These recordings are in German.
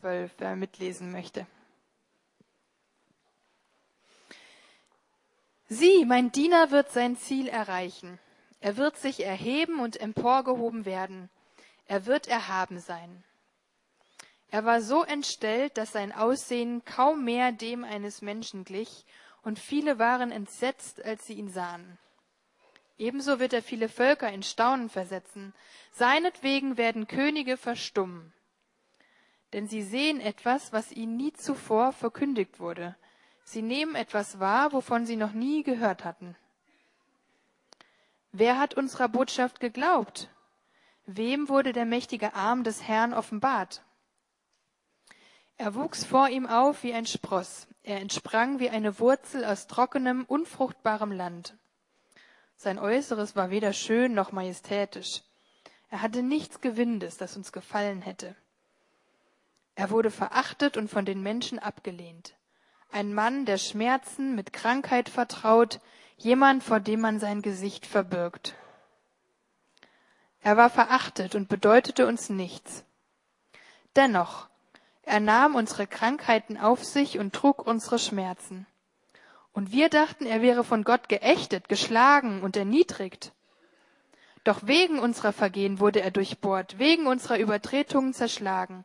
12, wer mitlesen möchte. Sieh, mein Diener wird sein Ziel erreichen. Er wird sich erheben und emporgehoben werden. Er wird erhaben sein. Er war so entstellt, dass sein Aussehen kaum mehr dem eines Menschen glich, und viele waren entsetzt, als sie ihn sahen. Ebenso wird er viele Völker in Staunen versetzen. Seinetwegen werden Könige verstummen. Denn sie sehen etwas, was ihnen nie zuvor verkündigt wurde. Sie nehmen etwas wahr, wovon sie noch nie gehört hatten. Wer hat unserer Botschaft geglaubt? Wem wurde der mächtige Arm des Herrn offenbart? Er wuchs vor ihm auf wie ein Spross. Er entsprang wie eine Wurzel aus trockenem, unfruchtbarem Land. Sein Äußeres war weder schön noch majestätisch. Er hatte nichts Gewindes, das uns gefallen hätte. Er wurde verachtet und von den Menschen abgelehnt ein Mann, der Schmerzen mit Krankheit vertraut, jemand, vor dem man sein Gesicht verbirgt. Er war verachtet und bedeutete uns nichts. Dennoch, er nahm unsere Krankheiten auf sich und trug unsere Schmerzen. Und wir dachten, er wäre von Gott geächtet, geschlagen und erniedrigt. Doch wegen unserer Vergehen wurde er durchbohrt, wegen unserer Übertretungen zerschlagen.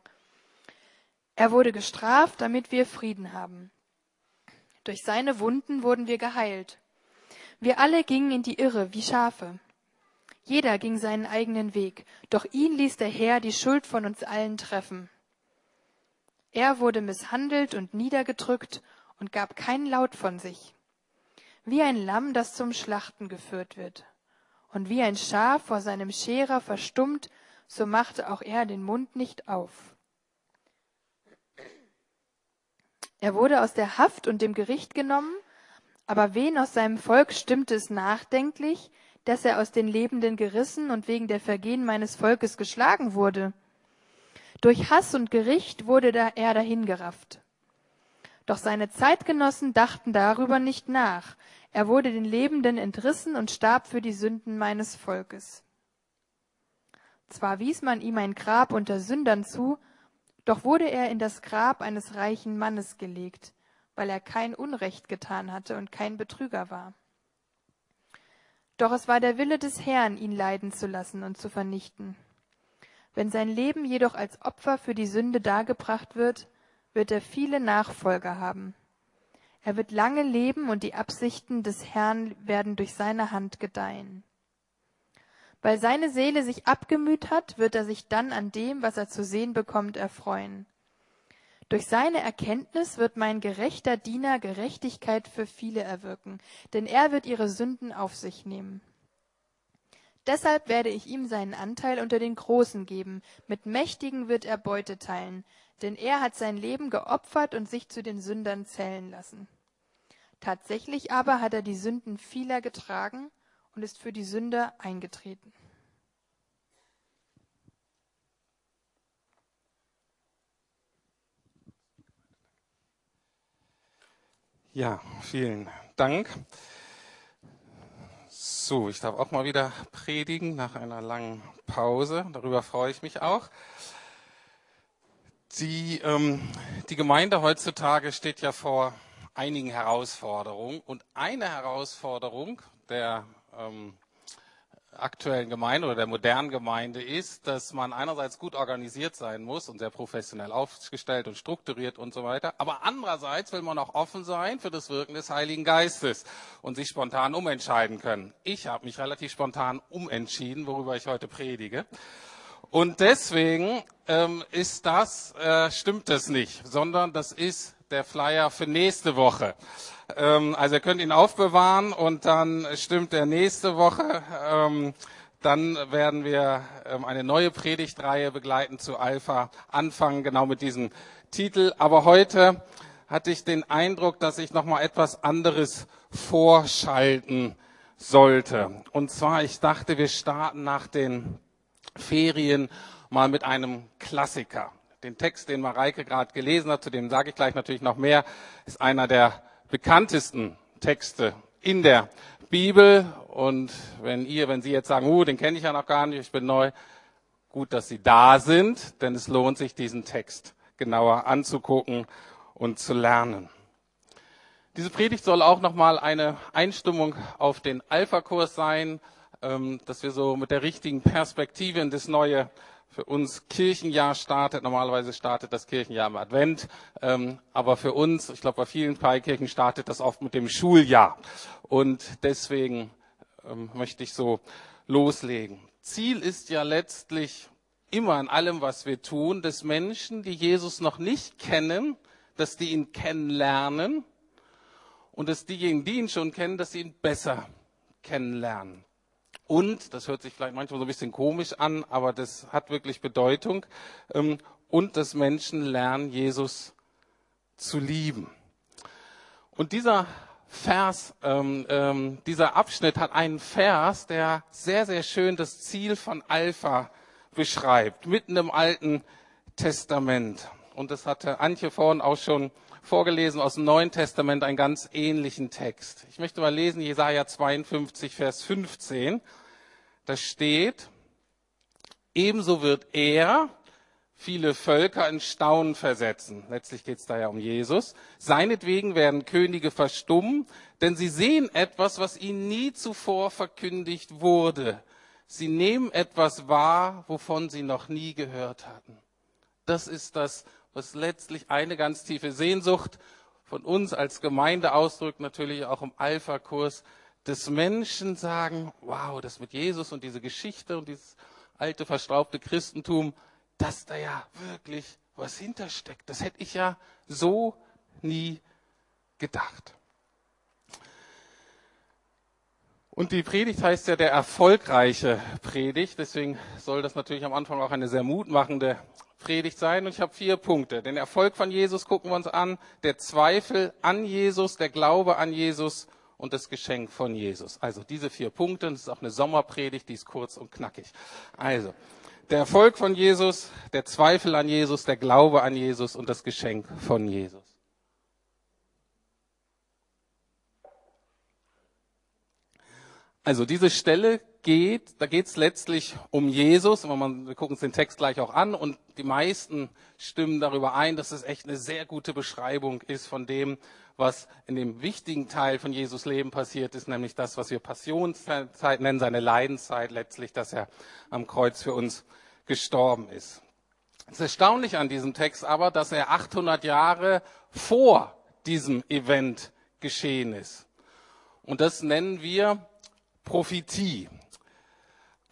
Er wurde gestraft, damit wir Frieden haben. Durch seine Wunden wurden wir geheilt. Wir alle gingen in die Irre wie Schafe. Jeder ging seinen eigenen Weg, doch ihn ließ der Herr die Schuld von uns allen treffen. Er wurde misshandelt und niedergedrückt und gab keinen Laut von sich. Wie ein Lamm, das zum Schlachten geführt wird. Und wie ein Schaf vor seinem Scherer verstummt, so machte auch er den Mund nicht auf. Er wurde aus der Haft und dem Gericht genommen, aber wen aus seinem Volk stimmte es nachdenklich, dass er aus den Lebenden gerissen und wegen der Vergehen meines Volkes geschlagen wurde? Durch Hass und Gericht wurde er dahingerafft. Doch seine Zeitgenossen dachten darüber nicht nach. Er wurde den Lebenden entrissen und starb für die Sünden meines Volkes. Zwar wies man ihm ein Grab unter Sündern zu, doch wurde er in das Grab eines reichen Mannes gelegt, weil er kein Unrecht getan hatte und kein Betrüger war. Doch es war der Wille des Herrn, ihn leiden zu lassen und zu vernichten. Wenn sein Leben jedoch als Opfer für die Sünde dargebracht wird, wird er viele Nachfolger haben. Er wird lange leben und die Absichten des Herrn werden durch seine Hand gedeihen. Weil seine Seele sich abgemüht hat, wird er sich dann an dem, was er zu sehen bekommt, erfreuen. Durch seine Erkenntnis wird mein gerechter Diener Gerechtigkeit für viele erwirken, denn er wird ihre Sünden auf sich nehmen. Deshalb werde ich ihm seinen Anteil unter den Großen geben, mit Mächtigen wird er Beute teilen, denn er hat sein Leben geopfert und sich zu den Sündern zählen lassen. Tatsächlich aber hat er die Sünden vieler getragen und ist für die Sünder eingetreten. Ja, vielen Dank. So, ich darf auch mal wieder predigen nach einer langen Pause. Darüber freue ich mich auch. Die, ähm, die Gemeinde heutzutage steht ja vor einigen Herausforderungen. Und eine Herausforderung der ähm, aktuellen Gemeinde oder der modernen Gemeinde ist, dass man einerseits gut organisiert sein muss und sehr professionell aufgestellt und strukturiert und so weiter, aber andererseits will man auch offen sein für das Wirken des Heiligen Geistes und sich spontan umentscheiden können. Ich habe mich relativ spontan umentschieden, worüber ich heute predige. Und deswegen ähm, ist das, äh, stimmt das nicht, sondern das ist der Flyer für nächste Woche. Ähm, also ihr könnt ihn aufbewahren und dann stimmt er nächste Woche. Ähm, dann werden wir ähm, eine neue Predigtreihe begleiten zu Alpha anfangen, genau mit diesem Titel. Aber heute hatte ich den Eindruck, dass ich noch mal etwas anderes vorschalten sollte. Und zwar, ich dachte, wir starten nach den Ferien mal mit einem Klassiker. Den Text, den Mareike gerade gelesen hat, zu dem sage ich gleich natürlich noch mehr, ist einer der bekanntesten Texte in der Bibel. Und wenn ihr, wenn Sie jetzt sagen, uh, den kenne ich ja noch gar nicht, ich bin neu, gut, dass Sie da sind, denn es lohnt sich, diesen Text genauer anzugucken und zu lernen. Diese Predigt soll auch nochmal eine Einstimmung auf den Alpha-Kurs sein, ähm, dass wir so mit der richtigen Perspektive in das neue für uns Kirchenjahr startet. Normalerweise startet das Kirchenjahr im Advent, ähm, aber für uns, ich glaube bei vielen Freikirchen startet das oft mit dem Schuljahr. Und deswegen ähm, möchte ich so loslegen. Ziel ist ja letztlich immer in allem, was wir tun, dass Menschen, die Jesus noch nicht kennen, dass die ihn kennenlernen und dass diejenigen, die ihn schon kennen, dass sie ihn besser kennenlernen. Und, das hört sich vielleicht manchmal so ein bisschen komisch an, aber das hat wirklich Bedeutung, ähm, und dass Menschen lernen, Jesus zu lieben. Und dieser Vers, ähm, ähm, dieser Abschnitt hat einen Vers, der sehr, sehr schön das Ziel von Alpha beschreibt, mitten im Alten Testament. Und das hatte Antje vorhin auch schon vorgelesen aus dem Neuen Testament, einen ganz ähnlichen Text. Ich möchte mal lesen, Jesaja 52, Vers 15. Da steht, ebenso wird er viele Völker in Staunen versetzen. Letztlich geht es da ja um Jesus. Seinetwegen werden Könige verstummen, denn sie sehen etwas, was ihnen nie zuvor verkündigt wurde. Sie nehmen etwas wahr, wovon sie noch nie gehört hatten. Das ist das, was letztlich eine ganz tiefe Sehnsucht von uns als Gemeinde ausdrückt, natürlich auch im Alpha-Kurs, dass Menschen sagen, wow, das mit Jesus und diese Geschichte und dieses alte, verstaubte Christentum, dass da ja wirklich was hintersteckt. Das hätte ich ja so nie gedacht. Und die Predigt heißt ja der erfolgreiche Predigt. Deswegen soll das natürlich am Anfang auch eine sehr mutmachende Predigt sein. Und ich habe vier Punkte. Den Erfolg von Jesus gucken wir uns an, der Zweifel an Jesus, der Glaube an Jesus und das Geschenk von Jesus. Also diese vier Punkte. Das ist auch eine Sommerpredigt, die ist kurz und knackig. Also der Erfolg von Jesus, der Zweifel an Jesus, der Glaube an Jesus und das Geschenk von Jesus. Also diese Stelle geht, da geht es letztlich um Jesus. wir gucken uns den Text gleich auch an und die meisten stimmen darüber ein, dass es echt eine sehr gute Beschreibung ist von dem, was in dem wichtigen Teil von Jesus Leben passiert ist, nämlich das, was wir Passionszeit nennen, seine Leidenszeit letztlich, dass er am Kreuz für uns gestorben ist. Es ist erstaunlich an diesem Text aber, dass er 800 Jahre vor diesem Event geschehen ist. Und das nennen wir Prophetie.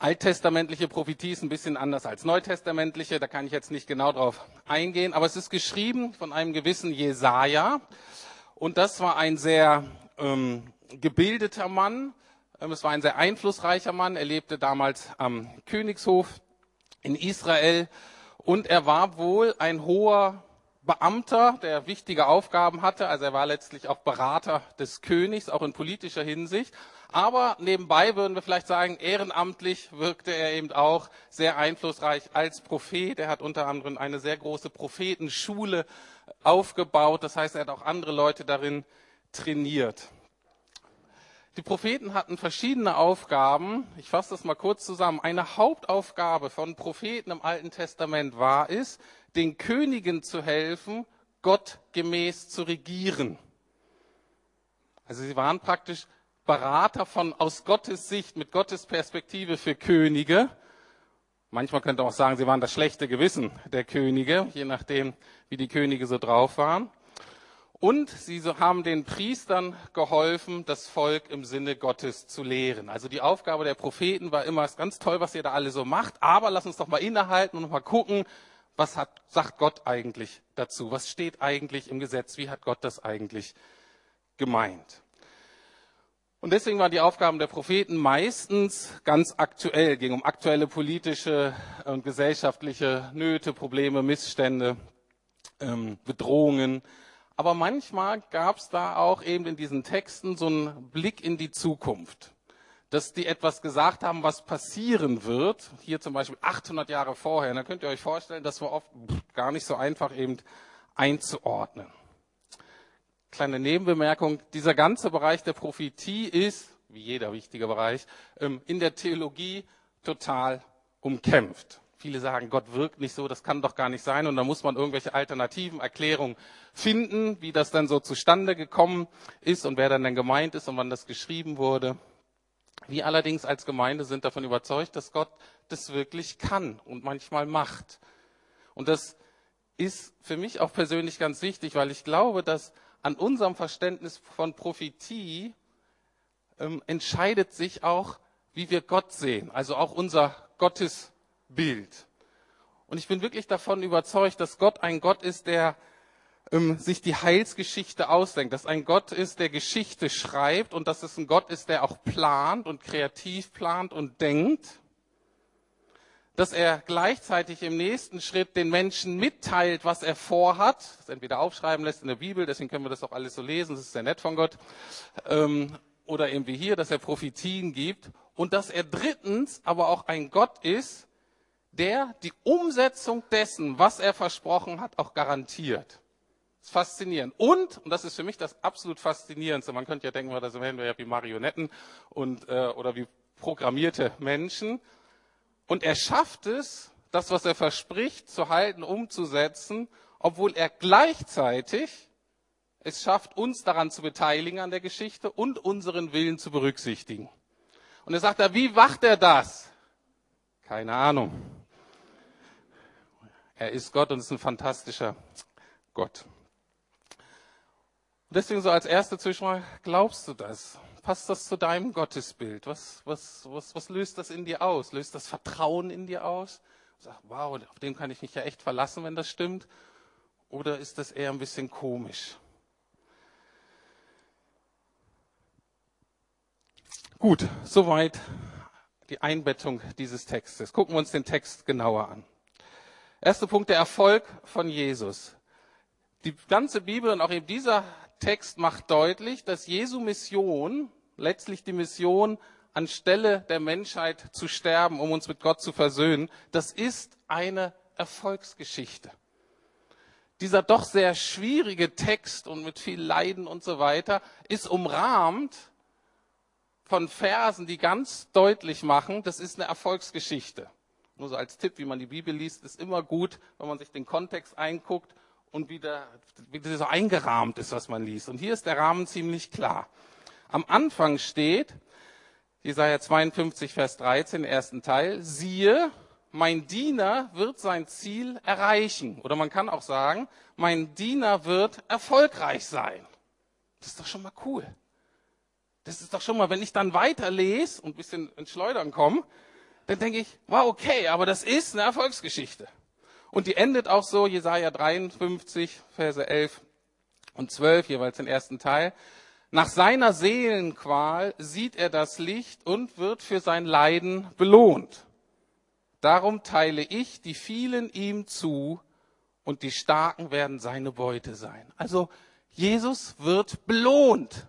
Alttestamentliche Prophetie ist ein bisschen anders als neutestamentliche, da kann ich jetzt nicht genau drauf eingehen, aber es ist geschrieben von einem gewissen Jesaja und das war ein sehr ähm, gebildeter Mann, ähm, es war ein sehr einflussreicher Mann, er lebte damals am Königshof in Israel und er war wohl ein hoher Beamter, der wichtige Aufgaben hatte, also er war letztlich auch Berater des Königs, auch in politischer Hinsicht. Aber nebenbei würden wir vielleicht sagen, ehrenamtlich wirkte er eben auch sehr einflussreich als Prophet. Er hat unter anderem eine sehr große Prophetenschule aufgebaut. Das heißt, er hat auch andere Leute darin trainiert. Die Propheten hatten verschiedene Aufgaben. Ich fasse das mal kurz zusammen. Eine Hauptaufgabe von Propheten im Alten Testament war es, den Königen zu helfen, Gott gemäß zu regieren. Also sie waren praktisch Berater von aus Gottes Sicht, mit Gottes Perspektive für Könige. Manchmal könnte man auch sagen, sie waren das schlechte Gewissen der Könige, je nachdem, wie die Könige so drauf waren. Und sie haben den Priestern geholfen, das Volk im Sinne Gottes zu lehren. Also die Aufgabe der Propheten war immer, es ist ganz toll, was ihr da alle so macht, aber lass uns doch mal innehalten und mal gucken, was hat, sagt Gott eigentlich dazu? Was steht eigentlich im Gesetz? Wie hat Gott das eigentlich gemeint? Und deswegen waren die Aufgaben der Propheten meistens ganz aktuell, ging um aktuelle politische und gesellschaftliche Nöte, Probleme, Missstände, ähm, Bedrohungen. Aber manchmal gab es da auch eben in diesen Texten so einen Blick in die Zukunft, dass die etwas gesagt haben, was passieren wird. Hier zum Beispiel 800 Jahre vorher. Da könnt ihr euch vorstellen, das war oft gar nicht so einfach eben einzuordnen kleine Nebenbemerkung, dieser ganze Bereich der Prophetie ist, wie jeder wichtige Bereich, ähm, in der Theologie total umkämpft. Viele sagen, Gott wirkt nicht so, das kann doch gar nicht sein. Und da muss man irgendwelche alternativen Erklärungen finden, wie das dann so zustande gekommen ist und wer dann denn gemeint ist und wann das geschrieben wurde. Wir allerdings als Gemeinde sind davon überzeugt, dass Gott das wirklich kann und manchmal macht. Und das ist für mich auch persönlich ganz wichtig, weil ich glaube, dass an unserem Verständnis von Prophetie ähm, entscheidet sich auch, wie wir Gott sehen, also auch unser Gottesbild. Und ich bin wirklich davon überzeugt, dass Gott ein Gott ist, der ähm, sich die Heilsgeschichte ausdenkt, dass ein Gott ist, der Geschichte schreibt und dass es ein Gott ist, der auch plant und kreativ plant und denkt dass er gleichzeitig im nächsten Schritt den Menschen mitteilt, was er vorhat, das entweder aufschreiben lässt in der Bibel, deswegen können wir das auch alles so lesen, das ist sehr nett von Gott, ähm, oder irgendwie hier, dass er Prophetien gibt und dass er drittens aber auch ein Gott ist, der die Umsetzung dessen, was er versprochen hat, auch garantiert. Das ist faszinierend. Und, und das ist für mich das absolut Faszinierendste, man könnte ja denken, da sind wir ja wie Marionetten und, äh, oder wie programmierte Menschen, und er schafft es, das, was er verspricht, zu halten, umzusetzen, obwohl er gleichzeitig es schafft, uns daran zu beteiligen an der Geschichte und unseren Willen zu berücksichtigen. Und er sagt da, wie macht er das? Keine Ahnung. Er ist Gott und ist ein fantastischer Gott. Deswegen so als erste Zwischenfrage, glaubst du das? Passt das zu deinem Gottesbild? Was, was, was, was löst das in dir aus? Löst das Vertrauen in dir aus? Sag, wow, auf den kann ich mich ja echt verlassen, wenn das stimmt. Oder ist das eher ein bisschen komisch? Gut, soweit die Einbettung dieses Textes. Gucken wir uns den Text genauer an. Erster Punkt, der Erfolg von Jesus. Die ganze Bibel und auch eben dieser Text macht deutlich, dass Jesu Mission, letztlich die Mission, anstelle der Menschheit zu sterben, um uns mit Gott zu versöhnen, das ist eine Erfolgsgeschichte. Dieser doch sehr schwierige Text und mit viel Leiden und so weiter ist umrahmt von Versen, die ganz deutlich machen, das ist eine Erfolgsgeschichte. Nur so als Tipp, wie man die Bibel liest, ist immer gut, wenn man sich den Kontext einguckt und wie, der, wie das so eingerahmt ist, was man liest. Und hier ist der Rahmen ziemlich klar. Am Anfang steht, Jesaja 52, Vers 13, ersten Teil, siehe, mein Diener wird sein Ziel erreichen. Oder man kann auch sagen, mein Diener wird erfolgreich sein. Das ist doch schon mal cool. Das ist doch schon mal, wenn ich dann weiterlese und ein bisschen ins Schleudern komme, dann denke ich, wow, okay, aber das ist eine Erfolgsgeschichte. Und die endet auch so, Jesaja 53, Verse 11 und 12, jeweils den ersten Teil. Nach seiner Seelenqual sieht er das Licht und wird für sein Leiden belohnt. Darum teile ich die vielen ihm zu und die Starken werden seine Beute sein. Also Jesus wird belohnt.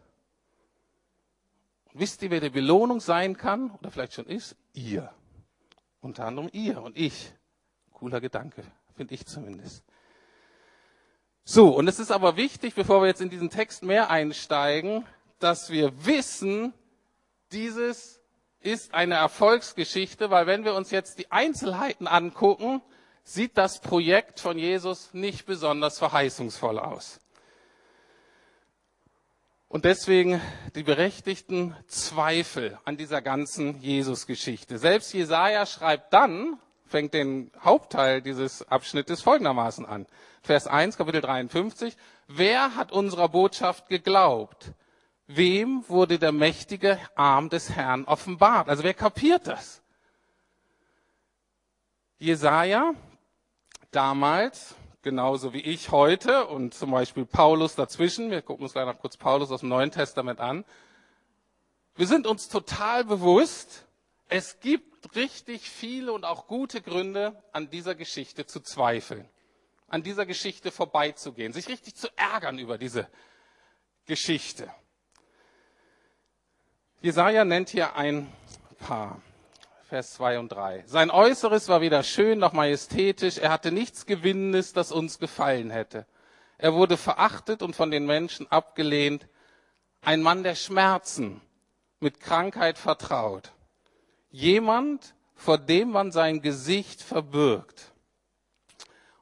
Und wisst ihr, wer die Belohnung sein kann oder vielleicht schon ist? Ihr. Unter anderem ihr und ich. Cooler Gedanke, finde ich zumindest. So, und es ist aber wichtig, bevor wir jetzt in diesen Text mehr einsteigen, dass wir wissen, dieses ist eine Erfolgsgeschichte, weil wenn wir uns jetzt die Einzelheiten angucken, sieht das Projekt von Jesus nicht besonders verheißungsvoll aus. Und deswegen die berechtigten Zweifel an dieser ganzen Jesus-Geschichte. Selbst Jesaja schreibt dann, fängt den Hauptteil dieses Abschnittes folgendermaßen an. Vers 1, Kapitel 53. Wer hat unserer Botschaft geglaubt? Wem wurde der mächtige Arm des Herrn offenbart? Also wer kapiert das? Jesaja, damals, genauso wie ich heute und zum Beispiel Paulus dazwischen, wir gucken uns gleich noch kurz Paulus aus dem Neuen Testament an. Wir sind uns total bewusst, es gibt richtig viele und auch gute Gründe, an dieser Geschichte zu zweifeln, an dieser Geschichte vorbeizugehen, sich richtig zu ärgern über diese Geschichte. Jesaja nennt hier ein paar. Vers 2 und 3. Sein Äußeres war weder schön noch majestätisch. Er hatte nichts Gewinnendes, das uns gefallen hätte. Er wurde verachtet und von den Menschen abgelehnt. Ein Mann der Schmerzen, mit Krankheit vertraut. Jemand, vor dem man sein Gesicht verbirgt.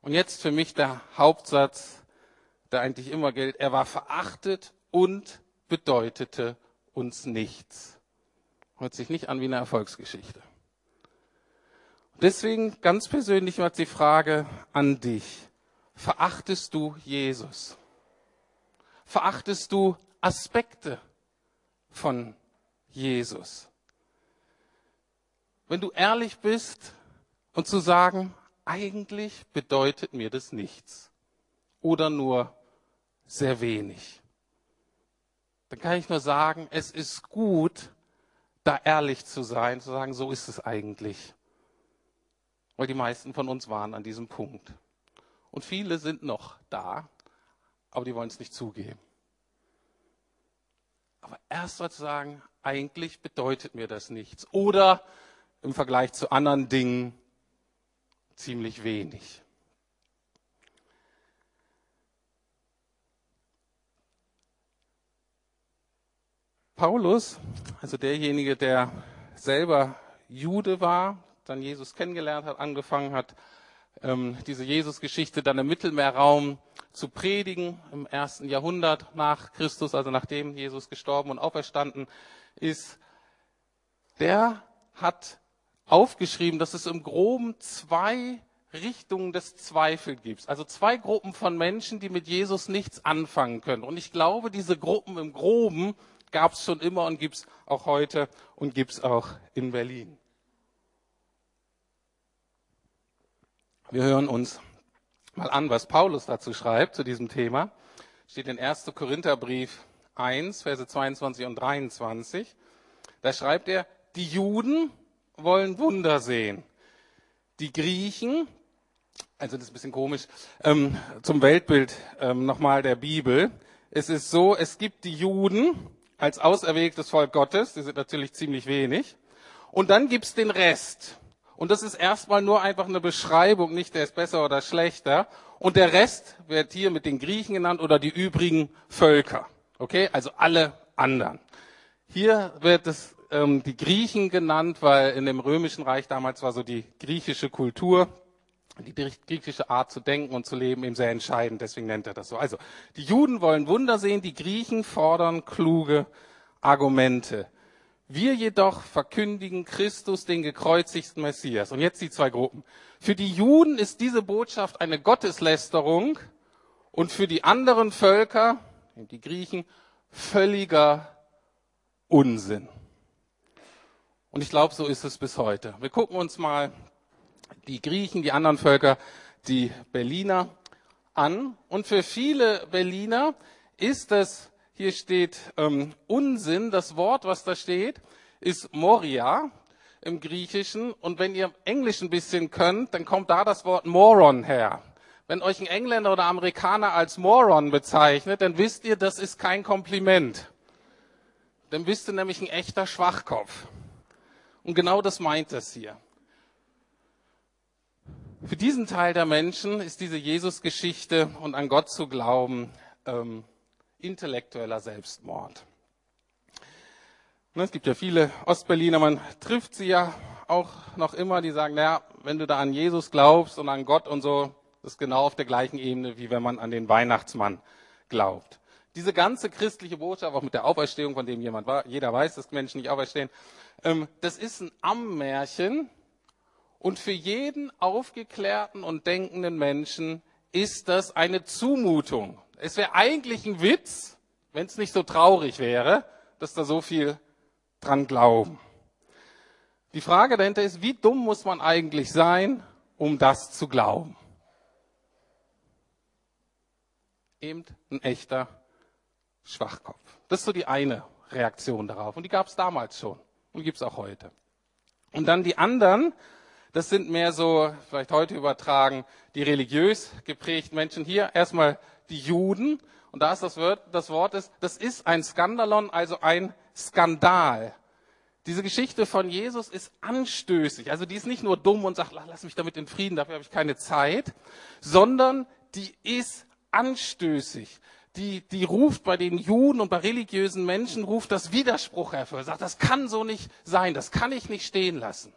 Und jetzt für mich der Hauptsatz, der eigentlich immer gilt. Er war verachtet und bedeutete uns nichts. Hört sich nicht an wie eine Erfolgsgeschichte. Deswegen ganz persönlich mal die Frage an dich. Verachtest du Jesus? Verachtest du Aspekte von Jesus? Wenn du ehrlich bist und zu sagen, eigentlich bedeutet mir das nichts oder nur sehr wenig, dann kann ich nur sagen, es ist gut, da ehrlich zu sein, zu sagen, so ist es eigentlich. Weil die meisten von uns waren an diesem Punkt. Und viele sind noch da, aber die wollen es nicht zugeben. Aber erst mal zu sagen, eigentlich bedeutet mir das nichts. Oder im Vergleich zu anderen Dingen ziemlich wenig. Paulus, also derjenige, der selber Jude war, dann Jesus kennengelernt hat, angefangen hat, ähm, diese Jesus-Geschichte dann im Mittelmeerraum zu predigen im ersten Jahrhundert nach Christus, also nachdem Jesus gestorben und auferstanden ist, der hat aufgeschrieben, dass es im Groben zwei Richtungen des Zweifels gibt. Also zwei Gruppen von Menschen, die mit Jesus nichts anfangen können. Und ich glaube, diese Gruppen im Groben gab es schon immer und gibt es auch heute und gibt es auch in Berlin. Wir hören uns mal an, was Paulus dazu schreibt, zu diesem Thema. Steht in 1. Korintherbrief 1, Verse 22 und 23. Da schreibt er, die Juden wollen Wunder sehen. Die Griechen, also das ist ein bisschen komisch, ähm, zum Weltbild ähm, nochmal der Bibel. Es ist so, es gibt die Juden als auserwähltes Volk Gottes, die sind natürlich ziemlich wenig. Und dann gibt's den Rest. Und das ist erstmal nur einfach eine Beschreibung, nicht der ist besser oder schlechter. Und der Rest wird hier mit den Griechen genannt oder die übrigen Völker. Okay, also alle anderen. Hier wird es ähm, die Griechen genannt, weil in dem römischen Reich damals war so die griechische Kultur, die griechische Art zu denken und zu leben eben sehr entscheidend. Deswegen nennt er das so. Also, die Juden wollen Wunder sehen, die Griechen fordern kluge Argumente. Wir jedoch verkündigen Christus, den gekreuzigten Messias. Und jetzt die zwei Gruppen. Für die Juden ist diese Botschaft eine Gotteslästerung und für die anderen Völker, die Griechen, völliger Unsinn. Und ich glaube, so ist es bis heute. Wir gucken uns mal die Griechen, die anderen Völker, die Berliner an. Und für viele Berliner ist das, hier steht ähm, Unsinn, das Wort, was da steht, ist Moria im Griechischen. Und wenn ihr Englisch ein bisschen könnt, dann kommt da das Wort Moron her. Wenn euch ein Engländer oder Amerikaner als Moron bezeichnet, dann wisst ihr, das ist kein Kompliment. Dann bist du nämlich ein echter Schwachkopf. Und genau das meint es hier. Für diesen Teil der Menschen ist diese Jesus-Geschichte und an Gott zu glauben ähm, intellektueller Selbstmord. Es gibt ja viele Ostberliner, man trifft sie ja auch noch immer, die sagen, naja, wenn du da an Jesus glaubst und an Gott und so, das ist genau auf der gleichen Ebene, wie wenn man an den Weihnachtsmann glaubt. Diese ganze christliche Botschaft, auch mit der Auferstehung, von dem jemand war, jeder weiß, dass Menschen nicht auferstehen, ähm, das ist ein Ammärchen. Und für jeden aufgeklärten und denkenden Menschen ist das eine Zumutung. Es wäre eigentlich ein Witz, wenn es nicht so traurig wäre, dass da so viel dran glauben. Die Frage dahinter ist, wie dumm muss man eigentlich sein, um das zu glauben? Eben ein echter Schwachkopf. Das ist so die eine Reaktion darauf. Und die gab es damals schon und gibt es auch heute. Und dann die anderen, das sind mehr so, vielleicht heute übertragen, die religiös geprägten Menschen. Hier erstmal die Juden. Und da ist das Wort, das Wort ist, das ist ein Skandalon, also ein Skandal. Diese Geschichte von Jesus ist anstößig. Also die ist nicht nur dumm und sagt, lass mich damit in Frieden, dafür habe ich keine Zeit, sondern die ist anstößig die, die ruft bei den Juden und bei religiösen Menschen, ruft das Widerspruch hervor. Sagt, das kann so nicht sein, das kann ich nicht stehen lassen.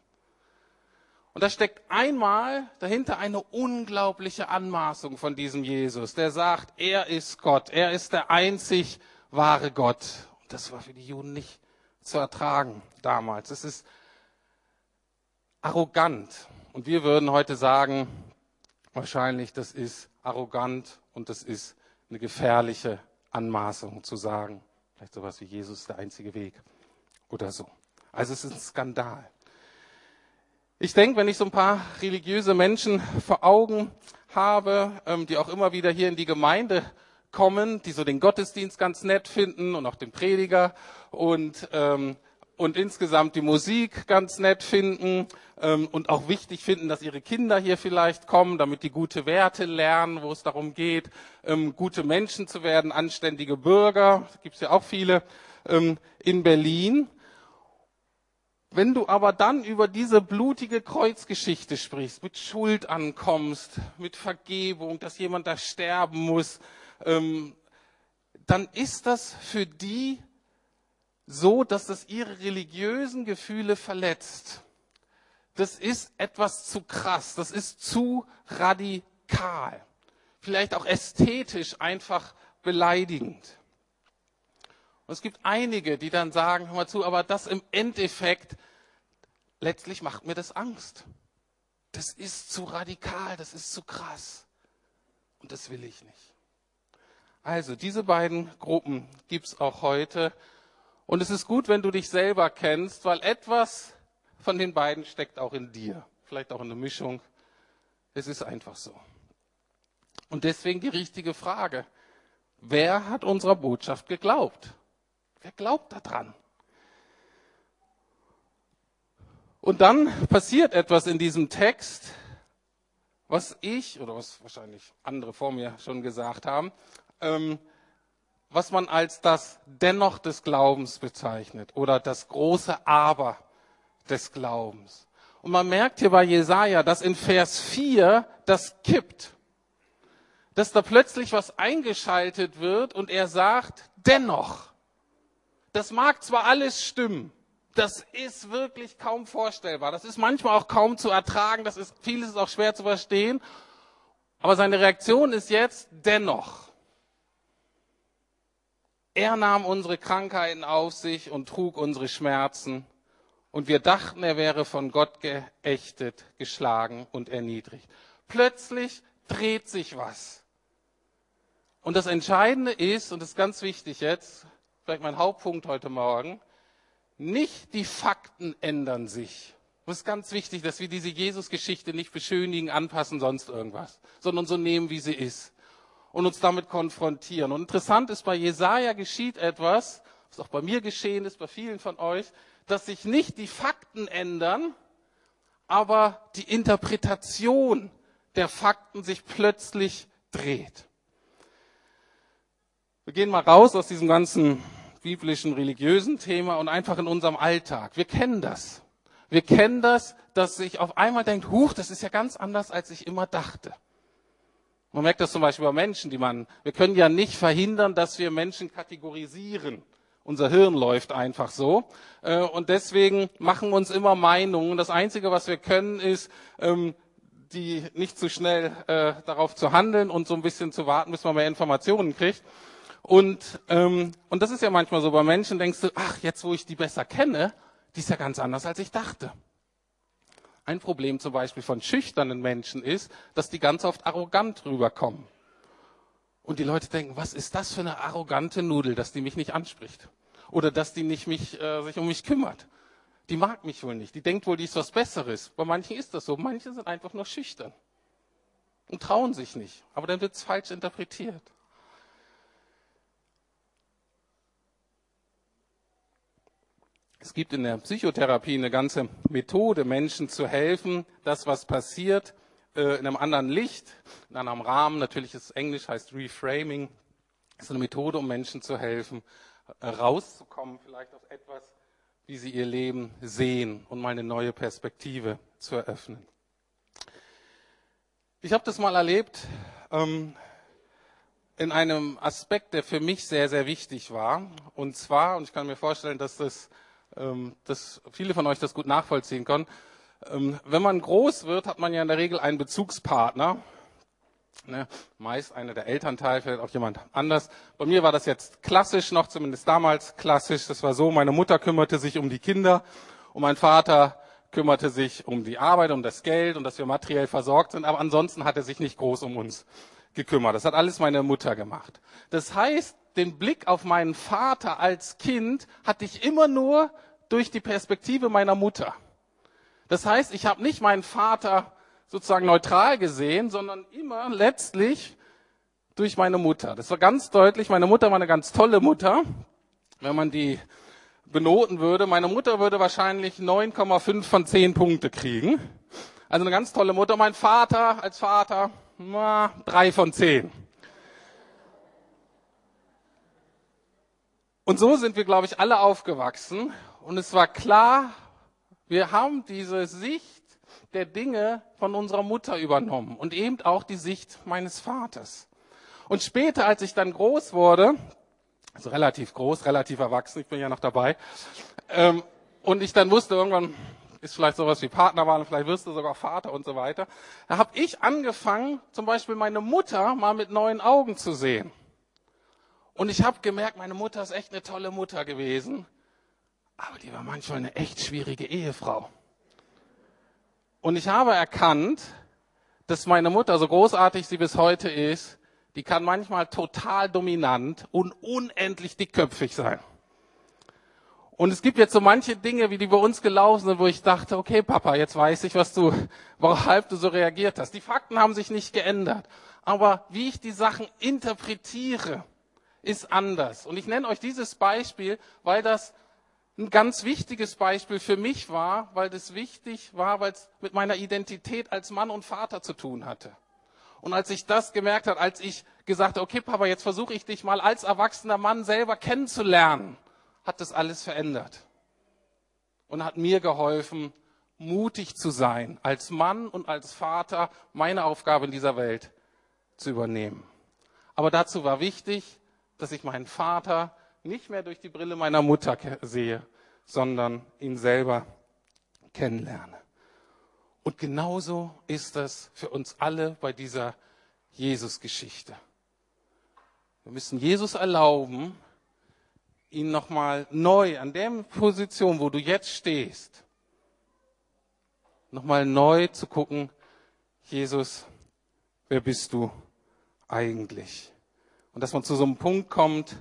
Und da steckt einmal dahinter eine unglaubliche Anmaßung von diesem Jesus, der sagt, er ist Gott, er ist der einzig wahre Gott. Und das war für die Juden nicht zu ertragen damals. Es ist arrogant. Und wir würden heute sagen, wahrscheinlich, das ist arrogant und das ist eine gefährliche Anmaßung zu sagen. Vielleicht sowas wie Jesus ist der einzige Weg oder so. Also es ist ein Skandal. Ich denke, wenn ich so ein paar religiöse Menschen vor Augen habe, ähm, die auch immer wieder hier in die Gemeinde kommen, die so den Gottesdienst ganz nett finden und auch den Prediger und, ähm, und insgesamt die Musik ganz nett finden ähm, und auch wichtig finden, dass ihre Kinder hier vielleicht kommen, damit die gute Werte lernen, wo es darum geht, ähm, gute Menschen zu werden, anständige Bürger, gibt ja auch viele ähm, in Berlin. Wenn du aber dann über diese blutige Kreuzgeschichte sprichst, mit Schuld ankommst, mit Vergebung, dass jemand da sterben muss, ähm, dann ist das für die so, dass das ihre religiösen Gefühle verletzt. Das ist etwas zu krass, das ist zu radikal, vielleicht auch ästhetisch einfach beleidigend. Und es gibt einige, die dann sagen, hör mal zu, aber das im Endeffekt, letztlich macht mir das Angst. Das ist zu radikal, das ist zu krass. Und das will ich nicht. Also diese beiden Gruppen gibt's auch heute. Und es ist gut, wenn du dich selber kennst, weil etwas von den beiden steckt auch in dir. Vielleicht auch eine Mischung. Es ist einfach so. Und deswegen die richtige Frage. Wer hat unserer Botschaft geglaubt? Wer glaubt daran? Und dann passiert etwas in diesem Text, was ich oder was wahrscheinlich andere vor mir schon gesagt haben, ähm, was man als das Dennoch des Glaubens bezeichnet oder das große Aber des Glaubens. Und man merkt hier bei Jesaja, dass in Vers 4 das kippt. Dass da plötzlich was eingeschaltet wird und er sagt, dennoch. Das mag zwar alles stimmen. Das ist wirklich kaum vorstellbar. Das ist manchmal auch kaum zu ertragen. Das ist, vieles ist auch schwer zu verstehen. Aber seine Reaktion ist jetzt dennoch. Er nahm unsere Krankheiten auf sich und trug unsere Schmerzen. Und wir dachten, er wäre von Gott geächtet, geschlagen und erniedrigt. Plötzlich dreht sich was. Und das Entscheidende ist, und das ist ganz wichtig jetzt, vielleicht mein Hauptpunkt heute Morgen, nicht die Fakten ändern sich. Das ist ganz wichtig, dass wir diese Jesus-Geschichte nicht beschönigen, anpassen, sonst irgendwas, sondern so nehmen, wie sie ist und uns damit konfrontieren. Und interessant ist, bei Jesaja geschieht etwas, was auch bei mir geschehen ist, bei vielen von euch, dass sich nicht die Fakten ändern, aber die Interpretation der Fakten sich plötzlich dreht. Wir gehen mal raus aus diesem ganzen biblischen, religiösen Thema und einfach in unserem Alltag. Wir kennen das. Wir kennen das, dass sich auf einmal denkt, huch, das ist ja ganz anders, als ich immer dachte. Man merkt das zum Beispiel bei Menschen, die man, wir können ja nicht verhindern, dass wir Menschen kategorisieren. Unser Hirn läuft einfach so. Äh, und deswegen machen wir uns immer Meinungen. Das Einzige, was wir können, ist, ähm, die nicht zu schnell äh, darauf zu handeln und so ein bisschen zu warten, bis man mehr Informationen kriegt. Und, ähm, und das ist ja manchmal so bei Menschen, denkst du, ach, jetzt wo ich die besser kenne, die ist ja ganz anders, als ich dachte. Ein Problem zum Beispiel von schüchternen Menschen ist, dass die ganz oft arrogant rüberkommen. Und die Leute denken, was ist das für eine arrogante Nudel, dass die mich nicht anspricht? Oder dass die nicht mich, äh, sich um mich kümmert? Die mag mich wohl nicht. Die denkt wohl, die ist was Besseres. Bei manchen ist das so. Manche sind einfach nur schüchtern und trauen sich nicht. Aber dann wird es falsch interpretiert. Es gibt in der Psychotherapie eine ganze Methode, Menschen zu helfen, das, was passiert, äh, in einem anderen Licht, in einem Rahmen. Natürlich ist Englisch heißt Reframing. Das ist eine Methode, um Menschen zu helfen, äh, rauszukommen, vielleicht auf etwas, wie sie ihr Leben sehen und mal eine neue Perspektive zu eröffnen. Ich habe das mal erlebt ähm, in einem Aspekt, der für mich sehr, sehr wichtig war. Und zwar, und ich kann mir vorstellen, dass das dass viele von euch das gut nachvollziehen können. Ähm, wenn man groß wird, hat man ja in der Regel einen Bezugspartner. Ne, meist einer der Elternteil, vielleicht auch jemand anders. Bei mir war das jetzt klassisch noch, zumindest damals klassisch. Das war so, meine Mutter kümmerte sich um die Kinder und mein Vater kümmerte sich um die Arbeit, um das Geld und dass wir materiell versorgt sind. Aber ansonsten hat er sich nicht groß um uns gekümmert. Das hat alles meine Mutter gemacht. Das heißt, den Blick auf meinen Vater als Kind hatte ich immer nur durch die Perspektive meiner Mutter. Das heißt, ich habe nicht meinen Vater sozusagen neutral gesehen, sondern immer letztlich durch meine Mutter. Das war ganz deutlich. Meine Mutter war eine ganz tolle Mutter. Wenn man die benoten würde, meine Mutter würde wahrscheinlich 9,5 von 10 Punkte kriegen. Also eine ganz tolle Mutter. Mein Vater als Vater, na, drei von zehn. Und so sind wir, glaube ich, alle aufgewachsen. Und es war klar, wir haben diese Sicht der Dinge von unserer Mutter übernommen und eben auch die Sicht meines Vaters. Und später, als ich dann groß wurde, also relativ groß, relativ erwachsen, ich bin ja noch dabei, ähm, und ich dann wusste, irgendwann ist vielleicht sowas wie Partnerwahl, vielleicht wirst du sogar Vater und so weiter, da habe ich angefangen, zum Beispiel meine Mutter mal mit neuen Augen zu sehen. Und ich habe gemerkt, meine Mutter ist echt eine tolle Mutter gewesen, aber die war manchmal eine echt schwierige Ehefrau. Und ich habe erkannt, dass meine Mutter, so großartig sie bis heute ist, die kann manchmal total dominant und unendlich dickköpfig sein. Und es gibt jetzt so manche Dinge, wie die bei uns gelaufen sind, wo ich dachte, okay, Papa, jetzt weiß ich, was du, worauf du so reagiert hast. Die Fakten haben sich nicht geändert. Aber wie ich die Sachen interpretiere, ist anders. Und ich nenne euch dieses Beispiel, weil das ein ganz wichtiges Beispiel für mich war, weil das wichtig war, weil es mit meiner Identität als Mann und Vater zu tun hatte. Und als ich das gemerkt habe, als ich gesagt habe, okay, Papa, jetzt versuche ich dich mal als erwachsener Mann selber kennenzulernen, hat das alles verändert. Und hat mir geholfen, mutig zu sein, als Mann und als Vater meine Aufgabe in dieser Welt zu übernehmen. Aber dazu war wichtig, dass ich meinen Vater nicht mehr durch die Brille meiner Mutter sehe, sondern ihn selber kennenlerne. Und genauso ist es für uns alle bei dieser Jesus-Geschichte. Wir müssen Jesus erlauben, ihn nochmal neu an der Position, wo du jetzt stehst, nochmal neu zu gucken, Jesus, wer bist du eigentlich? Und dass man zu so einem Punkt kommt,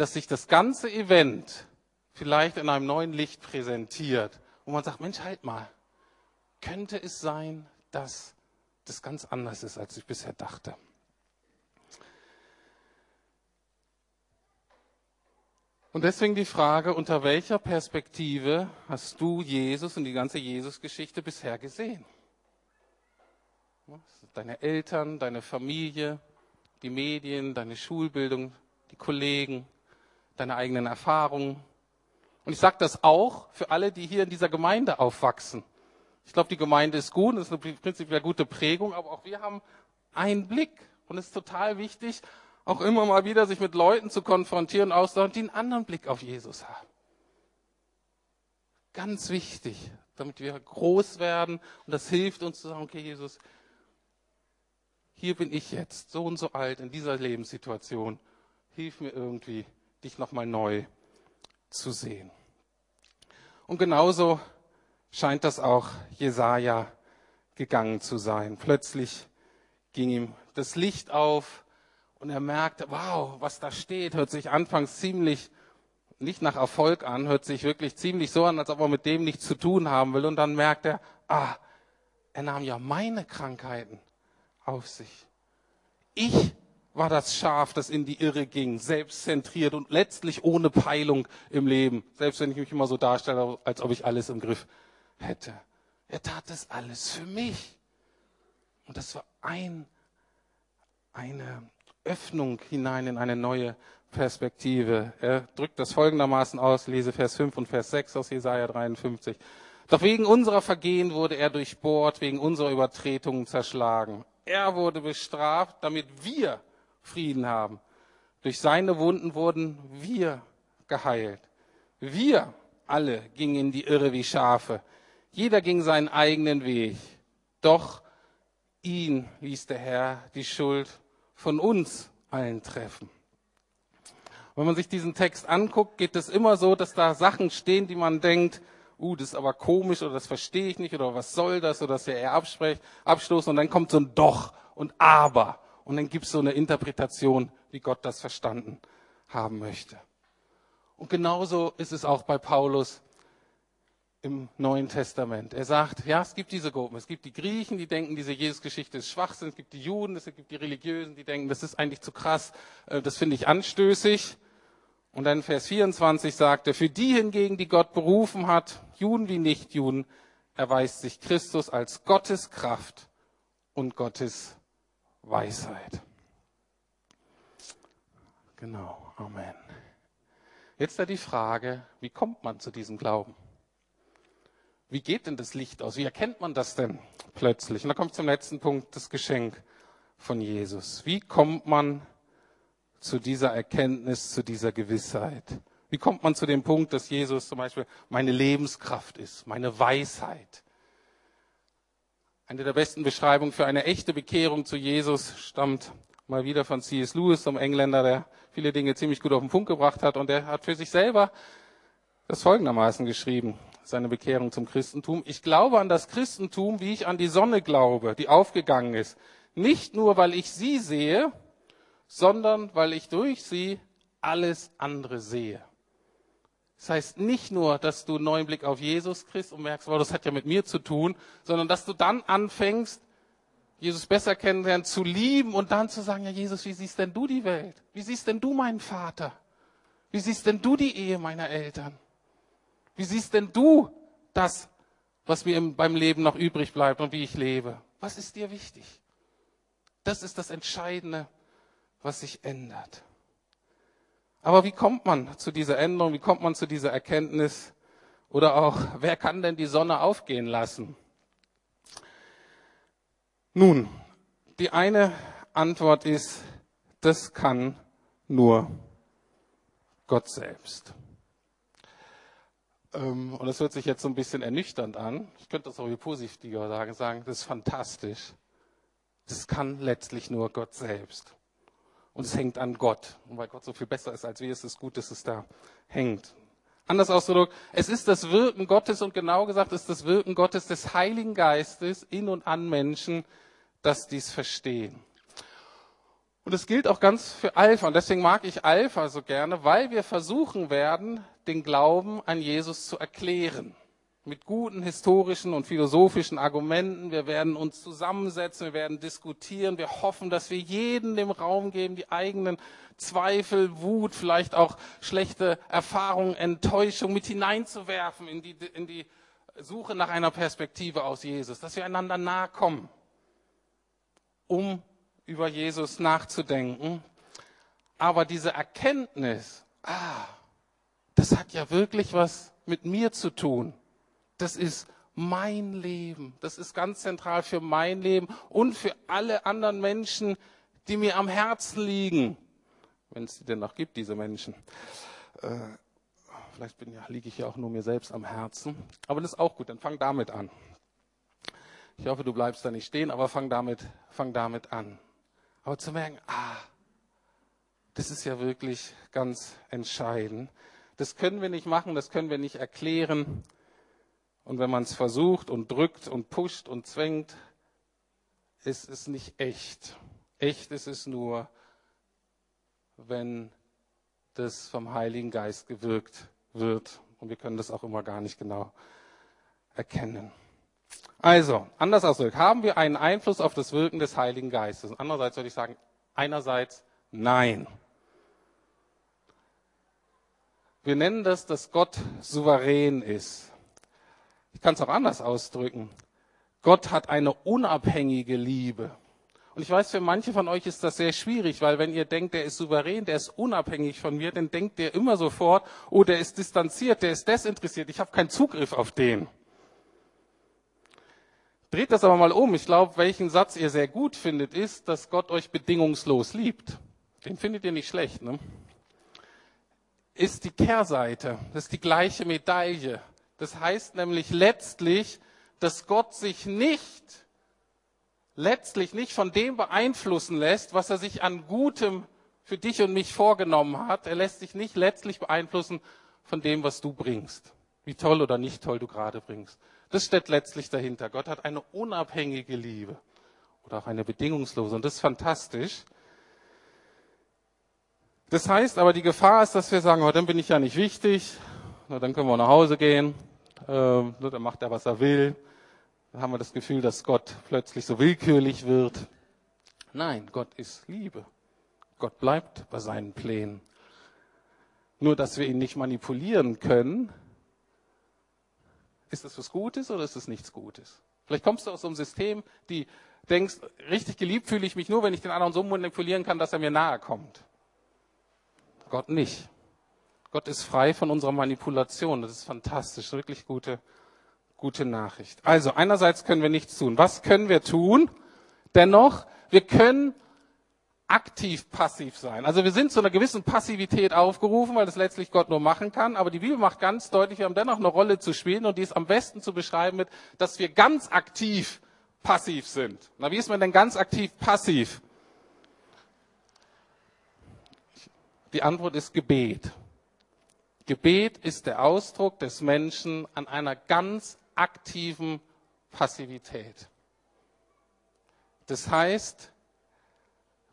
dass sich das ganze Event vielleicht in einem neuen Licht präsentiert, wo man sagt, Mensch, halt mal, könnte es sein, dass das ganz anders ist, als ich bisher dachte. Und deswegen die Frage, unter welcher Perspektive hast du Jesus und die ganze Jesus-Geschichte bisher gesehen? Deine Eltern, deine Familie, die Medien, deine Schulbildung, die Kollegen, deine eigenen Erfahrungen. Und ich sage das auch für alle, die hier in dieser Gemeinde aufwachsen. Ich glaube, die Gemeinde ist gut, das ist eine prinzipiell gute Prägung, aber auch wir haben einen Blick. Und es ist total wichtig, auch immer mal wieder sich mit Leuten zu konfrontieren, austauschen, die einen anderen Blick auf Jesus haben. Ganz wichtig, damit wir groß werden. Und das hilft uns zu sagen, okay, Jesus, hier bin ich jetzt, so und so alt, in dieser Lebenssituation. Hilf mir irgendwie, dich nochmal neu zu sehen. Und genauso scheint das auch Jesaja gegangen zu sein. Plötzlich ging ihm das Licht auf und er merkte, wow, was da steht, hört sich anfangs ziemlich nicht nach Erfolg an, hört sich wirklich ziemlich so an, als ob er mit dem nichts zu tun haben will. Und dann merkt er, ah, er nahm ja meine Krankheiten auf sich. Ich war das Schaf, das in die Irre ging, selbstzentriert und letztlich ohne Peilung im Leben. Selbst wenn ich mich immer so darstelle, als ob ich alles im Griff hätte. Er tat das alles für mich. Und das war ein, eine Öffnung hinein in eine neue Perspektive. Er drückt das folgendermaßen aus, lese Vers 5 und Vers 6 aus Jesaja 53. Doch wegen unserer Vergehen wurde er durchbohrt, wegen unserer Übertretungen zerschlagen. Er wurde bestraft, damit wir Frieden haben. Durch seine Wunden wurden wir geheilt. Wir alle gingen in die Irre wie Schafe. Jeder ging seinen eigenen Weg. Doch ihn ließ der Herr die Schuld von uns allen treffen. Wenn man sich diesen Text anguckt, geht es immer so, dass da Sachen stehen, die man denkt, uh, das ist aber komisch oder das verstehe ich nicht oder was soll das oder das ist ja eher Abstoß und dann kommt so ein Doch und Aber und dann gibt es so eine Interpretation, wie Gott das verstanden haben möchte. Und genauso ist es auch bei Paulus im Neuen Testament. Er sagt, ja, es gibt diese Gruppen. Es gibt die Griechen, die denken, diese Jesus-Geschichte ist Schwachsinn. Es gibt die Juden, es gibt die Religiösen, die denken, das ist eigentlich zu krass. Äh, das finde ich anstößig. Und dann Vers 24 sagt er, für die hingegen, die Gott berufen hat, Juden wie Nichtjuden, erweist sich Christus als Gottes Kraft und Gottes Weisheit. Genau, Amen. Jetzt da die Frage, wie kommt man zu diesem Glauben? Wie geht denn das Licht aus? Wie erkennt man das denn plötzlich? Und da kommt zum letzten Punkt das Geschenk von Jesus. Wie kommt man zu dieser Erkenntnis, zu dieser Gewissheit? Wie kommt man zu dem Punkt, dass Jesus zum Beispiel meine Lebenskraft ist, meine Weisheit? Eine der besten Beschreibungen für eine echte Bekehrung zu Jesus stammt mal wieder von C.S. Lewis, einem Engländer, der viele Dinge ziemlich gut auf den Punkt gebracht hat. Und der hat für sich selber das folgendermaßen geschrieben, seine Bekehrung zum Christentum. Ich glaube an das Christentum, wie ich an die Sonne glaube, die aufgegangen ist. Nicht nur, weil ich sie sehe, sondern weil ich durch sie alles andere sehe. Das heißt nicht nur, dass du einen neuen Blick auf Jesus kriegst und merkst, wow, das hat ja mit mir zu tun, sondern dass du dann anfängst, Jesus besser kennenlernen, zu lieben und dann zu sagen, ja Jesus, wie siehst denn du die Welt? Wie siehst denn du meinen Vater? Wie siehst denn du die Ehe meiner Eltern? Wie siehst denn du das, was mir beim Leben noch übrig bleibt und wie ich lebe? Was ist dir wichtig? Das ist das Entscheidende, was sich ändert. Aber wie kommt man zu dieser Änderung? Wie kommt man zu dieser Erkenntnis? Oder auch, wer kann denn die Sonne aufgehen lassen? Nun, die eine Antwort ist, das kann nur Gott selbst. Ähm, und das hört sich jetzt so ein bisschen ernüchternd an. Ich könnte das auch hier positiver sagen, sagen, das ist fantastisch. Das kann letztlich nur Gott selbst. Und es hängt an Gott. Und weil Gott so viel besser ist als wir, ist es gut, dass es da hängt. Anders ausgedrückt, es ist das Wirken Gottes und genau gesagt ist das Wirken Gottes des Heiligen Geistes in und an Menschen, dass dies verstehen. Und es gilt auch ganz für Alpha. Und deswegen mag ich Alpha so gerne, weil wir versuchen werden, den Glauben an Jesus zu erklären. Mit guten historischen und philosophischen Argumenten. Wir werden uns zusammensetzen, wir werden diskutieren. Wir hoffen, dass wir jeden dem Raum geben, die eigenen Zweifel, Wut, vielleicht auch schlechte Erfahrungen, Enttäuschung mit hineinzuwerfen in die, in die Suche nach einer Perspektive aus Jesus. Dass wir einander nahe kommen um über Jesus nachzudenken. Aber diese Erkenntnis, ah, das hat ja wirklich was mit mir zu tun. Das ist mein Leben. Das ist ganz zentral für mein Leben und für alle anderen Menschen, die mir am Herzen liegen. Wenn es die denn noch gibt, diese Menschen. Äh, vielleicht bin ja, liege ich ja auch nur mir selbst am Herzen. Aber das ist auch gut, dann fang damit an. Ich hoffe, du bleibst da nicht stehen, aber fang damit, fang damit an. Aber zu merken, ah, das ist ja wirklich ganz entscheidend. Das können wir nicht machen, das können wir nicht erklären. Und wenn man es versucht und drückt und pusht und zwängt, ist es nicht echt. Echt ist es nur, wenn das vom Heiligen Geist gewirkt wird. Und wir können das auch immer gar nicht genau erkennen. Also, anders ausgedrückt, haben wir einen Einfluss auf das Wirken des Heiligen Geistes? Andererseits würde ich sagen, einerseits nein. Wir nennen das, dass Gott souverän ist. Ich kann es auch anders ausdrücken. Gott hat eine unabhängige Liebe. Und ich weiß, für manche von euch ist das sehr schwierig, weil wenn ihr denkt, der ist souverän, der ist unabhängig von mir, dann denkt ihr immer sofort, oh, der ist distanziert, der ist desinteressiert, ich habe keinen Zugriff auf den. Dreht das aber mal um. Ich glaube, welchen Satz ihr sehr gut findet, ist, dass Gott euch bedingungslos liebt. Den findet ihr nicht schlecht, ne? Ist die Kehrseite. Das ist die gleiche Medaille. Das heißt nämlich letztlich, dass Gott sich nicht, letztlich nicht von dem beeinflussen lässt, was er sich an Gutem für dich und mich vorgenommen hat. Er lässt sich nicht letztlich beeinflussen von dem, was du bringst. Wie toll oder nicht toll du gerade bringst. Das steht letztlich dahinter. Gott hat eine unabhängige Liebe oder auch eine bedingungslose. Und das ist fantastisch. Das heißt aber, die Gefahr ist, dass wir sagen, oh, dann bin ich ja nicht wichtig, na, dann können wir nach Hause gehen, äh, dann macht er, was er will. Dann haben wir das Gefühl, dass Gott plötzlich so willkürlich wird. Nein, Gott ist Liebe. Gott bleibt bei seinen Plänen. Nur, dass wir ihn nicht manipulieren können, ist das was Gutes oder ist das nichts Gutes? Vielleicht kommst du aus so einem System, die denkst, richtig geliebt fühle ich mich nur, wenn ich den anderen so manipulieren kann, dass er mir nahe kommt. Gott nicht. Gott ist frei von unserer Manipulation. Das ist fantastisch, wirklich gute, gute Nachricht. Also einerseits können wir nichts tun. Was können wir tun? Dennoch, wir können aktiv passiv sein. Also wir sind zu einer gewissen Passivität aufgerufen, weil das letztlich Gott nur machen kann. Aber die Bibel macht ganz deutlich, wir haben dennoch eine Rolle zu spielen und die ist am besten zu beschreiben mit, dass wir ganz aktiv passiv sind. Na, wie ist man denn ganz aktiv passiv? Die Antwort ist Gebet. Gebet ist der Ausdruck des Menschen an einer ganz aktiven Passivität. Das heißt,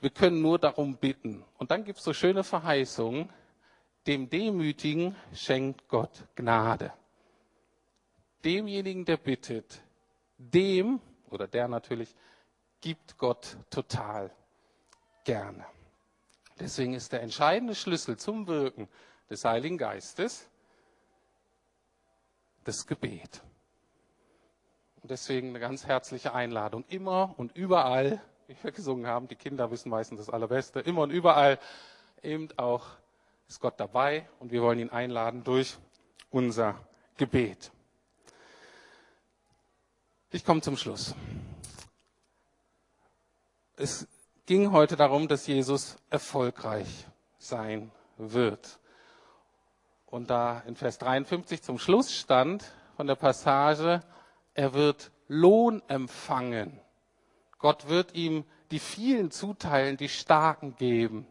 wir können nur darum bitten. Und dann gibt es so schöne Verheißungen. Dem Demütigen schenkt Gott Gnade. Demjenigen, der bittet, dem oder der natürlich, gibt Gott total gerne. Deswegen ist der entscheidende Schlüssel zum Wirken des Heiligen Geistes das Gebet. Und deswegen eine ganz herzliche Einladung. Immer und überall, wie wir gesungen haben, die Kinder wissen meistens das Allerbeste, immer und überall eben auch ist Gott dabei und wir wollen ihn einladen durch unser Gebet. Ich komme zum Schluss. Es ging heute darum, dass Jesus erfolgreich sein wird. Und da in Vers 53 zum Schluss stand von der Passage, er wird Lohn empfangen. Gott wird ihm die vielen zuteilen, die Starken geben.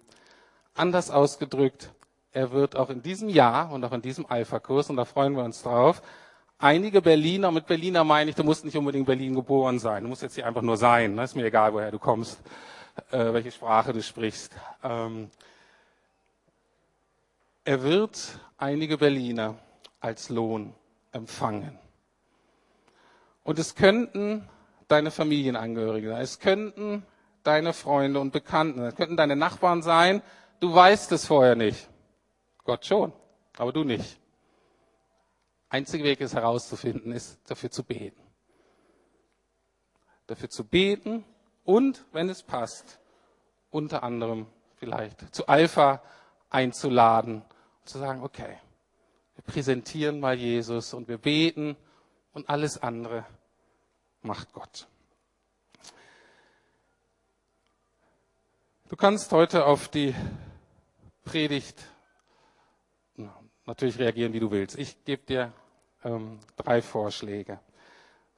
Anders ausgedrückt, er wird auch in diesem Jahr und auch in diesem Alpha-Kurs, und da freuen wir uns drauf, einige Berliner, mit Berliner meine ich, du musst nicht unbedingt Berlin geboren sein, du musst jetzt hier einfach nur sein, ne? ist mir egal, woher du kommst äh, welche Sprache du sprichst. Ähm, er wird einige Berliner als Lohn empfangen. Und es könnten deine Familienangehörige sein, es könnten deine Freunde und Bekannten, es könnten deine Nachbarn sein. Du weißt es vorher nicht. Gott schon, aber du nicht. Einziger Weg, es herauszufinden, ist dafür zu beten. Dafür zu beten und, wenn es passt, unter anderem vielleicht zu Alpha einzuladen zu sagen, okay, wir präsentieren mal Jesus und wir beten und alles andere macht Gott. Du kannst heute auf die Predigt natürlich reagieren, wie du willst. Ich gebe dir ähm, drei Vorschläge.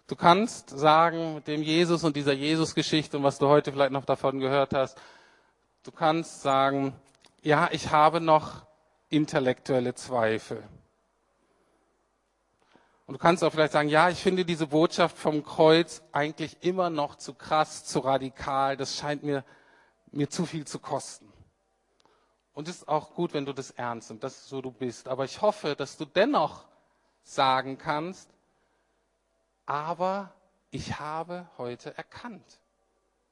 Du kannst sagen, mit dem Jesus und dieser Jesus-Geschichte und was du heute vielleicht noch davon gehört hast, du kannst sagen, ja, ich habe noch intellektuelle Zweifel. Und du kannst auch vielleicht sagen, ja, ich finde diese Botschaft vom Kreuz eigentlich immer noch zu krass, zu radikal, das scheint mir, mir zu viel zu kosten. Und es ist auch gut, wenn du das ernst nimmst, dass so du bist. Aber ich hoffe, dass du dennoch sagen kannst, aber ich habe heute erkannt.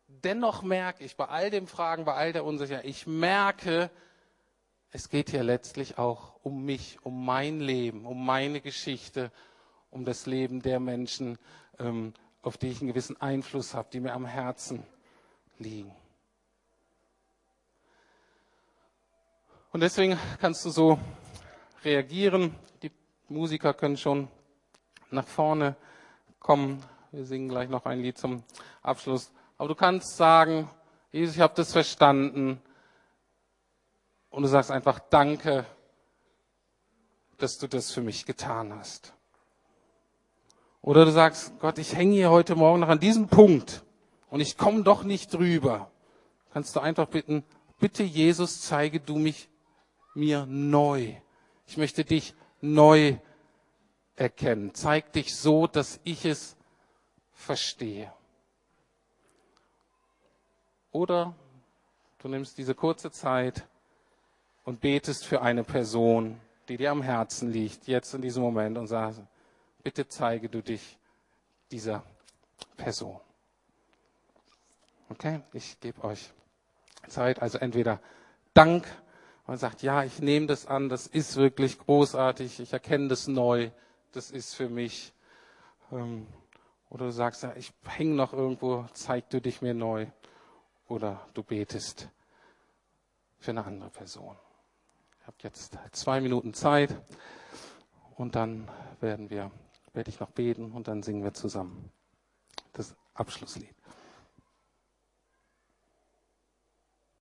Dennoch merke ich bei all den Fragen, bei all der Unsicherheit, ich merke, es geht hier letztlich auch um mich, um mein Leben, um meine Geschichte, um das Leben der Menschen, ähm, auf die ich einen gewissen Einfluss habe, die mir am Herzen liegen. Und deswegen kannst du so reagieren. Die Musiker können schon nach vorne kommen. Wir singen gleich noch ein Lied zum Abschluss. Aber du kannst sagen, Jesus, ich habe das verstanden. Und du sagst einfach, danke, dass du das für mich getan hast. Oder du sagst, Gott, ich hänge hier heute Morgen noch an diesem Punkt und ich komme doch nicht drüber. Kannst du einfach bitten, bitte Jesus, zeige du mich mir neu. Ich möchte dich neu erkennen. Zeig dich so, dass ich es verstehe. Oder du nimmst diese kurze Zeit und betest für eine Person, die dir am Herzen liegt, jetzt in diesem Moment und sagst, bitte zeige du dich dieser Person. Okay, ich gebe euch Zeit, also entweder Dank, man sagt, ja, ich nehme das an, das ist wirklich großartig, ich erkenne das neu, das ist für mich. Ähm, oder du sagst, ja, ich hänge noch irgendwo, zeig du dich mir neu. Oder du betest für eine andere Person. Ich habe jetzt zwei Minuten Zeit und dann werden wir, werde ich noch beten und dann singen wir zusammen das Abschlusslied.